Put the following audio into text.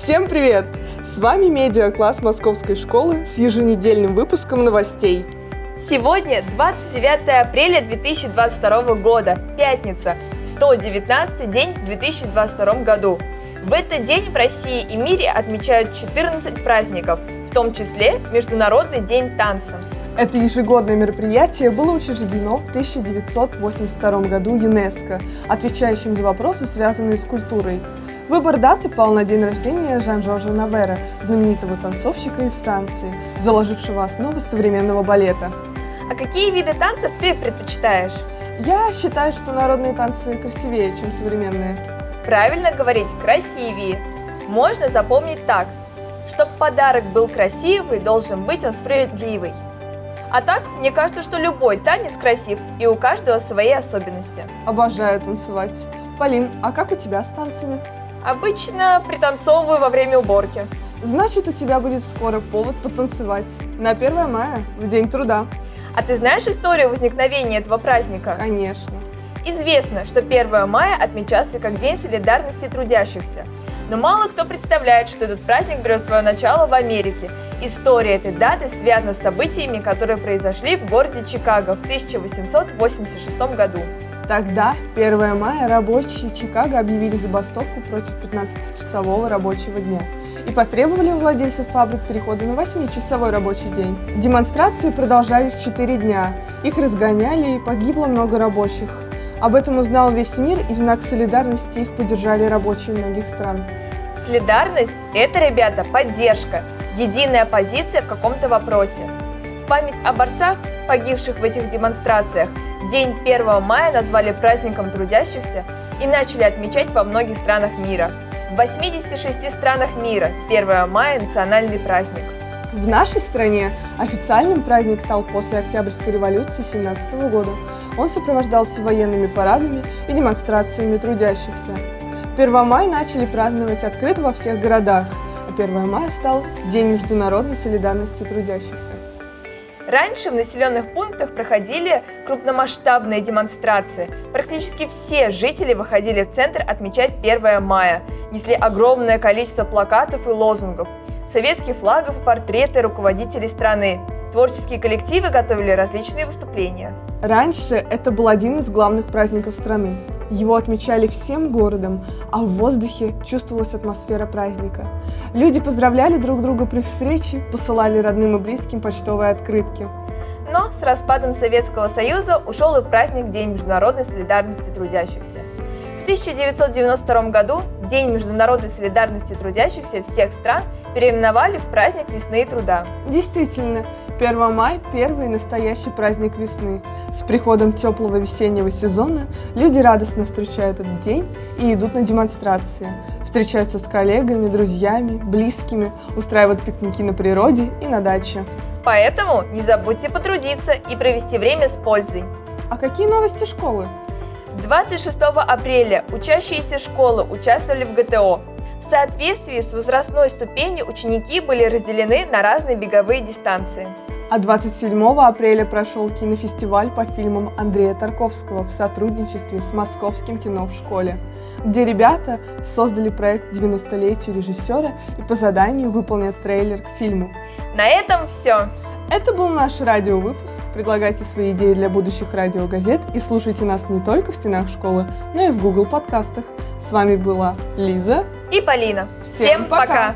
Всем привет! С вами медиа-класс Московской школы с еженедельным выпуском новостей. Сегодня 29 апреля 2022 года, пятница, 119 день в 2022 году. В этот день в России и мире отмечают 14 праздников, в том числе Международный день танца. Это ежегодное мероприятие было учреждено в 1982 году ЮНЕСКО, отвечающим за вопросы, связанные с культурой. Выбор даты пал на день рождения Жан-Жоржа Навера, знаменитого танцовщика из Франции, заложившего основы современного балета. А какие виды танцев ты предпочитаешь? Я считаю, что народные танцы красивее, чем современные. Правильно говорить красивее. Можно запомнить так. Чтобы подарок был красивый, должен быть он справедливый. А так, мне кажется, что любой танец красив, и у каждого свои особенности. Обожаю танцевать. Полин, а как у тебя с танцами? Обычно пританцовываю во время уборки. Значит, у тебя будет скоро повод потанцевать. На 1 мая, в День труда. А ты знаешь историю возникновения этого праздника? Конечно. Известно, что 1 мая отмечался как День солидарности трудящихся. Но мало кто представляет, что этот праздник берет свое начало в Америке. История этой даты связана с событиями, которые произошли в городе Чикаго в 1886 году. Тогда, 1 мая, рабочие Чикаго объявили забастовку против 15-часового рабочего дня и потребовали у владельцев фабрик перехода на 8-часовой рабочий день. Демонстрации продолжались 4 дня, их разгоняли и погибло много рабочих. Об этом узнал весь мир, и в знак солидарности их поддержали рабочие многих стран. Солидарность – это, ребята, поддержка, единая позиция в каком-то вопросе. В память о борцах, погибших в этих демонстрациях, День 1 мая назвали праздником трудящихся и начали отмечать во многих странах мира. В 86 странах мира 1 мая – национальный праздник. В нашей стране официальным праздник стал после Октябрьской революции 17 года. Он сопровождался военными парадами и демонстрациями трудящихся. 1 мая начали праздновать открыто во всех городах, а 1 мая стал День международной солидарности трудящихся. Раньше в населенных пунктах проходили крупномасштабные демонстрации. Практически все жители выходили в центр отмечать 1 мая, несли огромное количество плакатов и лозунгов, советских флагов, портреты руководителей страны. Творческие коллективы готовили различные выступления. Раньше это был один из главных праздников страны. Его отмечали всем городом, а в воздухе чувствовалась атмосфера праздника. Люди поздравляли друг друга при встрече, посылали родным и близким почтовые открытки. Но с распадом Советского Союза ушел и праздник День международной солидарности трудящихся. В 1992 году День международной солидарности трудящихся всех стран переименовали в праздник весны и труда. Действительно, 1 мая – первый настоящий праздник весны. С приходом теплого весеннего сезона люди радостно встречают этот день и идут на демонстрации. Встречаются с коллегами, друзьями, близкими, устраивают пикники на природе и на даче. Поэтому не забудьте потрудиться и провести время с пользой. А какие новости школы? 26 апреля учащиеся школы участвовали в ГТО. В соответствии с возрастной ступенью ученики были разделены на разные беговые дистанции. А 27 апреля прошел кинофестиваль по фильмам Андрея Тарковского в сотрудничестве с Московским кино в школе, где ребята создали проект 90-летию режиссера и по заданию выполнят трейлер к фильму. На этом все. Это был наш радиовыпуск. Предлагайте свои идеи для будущих радиогазет и слушайте нас не только в стенах школы, но и в Google подкастах. С вами была Лиза и Полина. Всем, Всем пока! пока.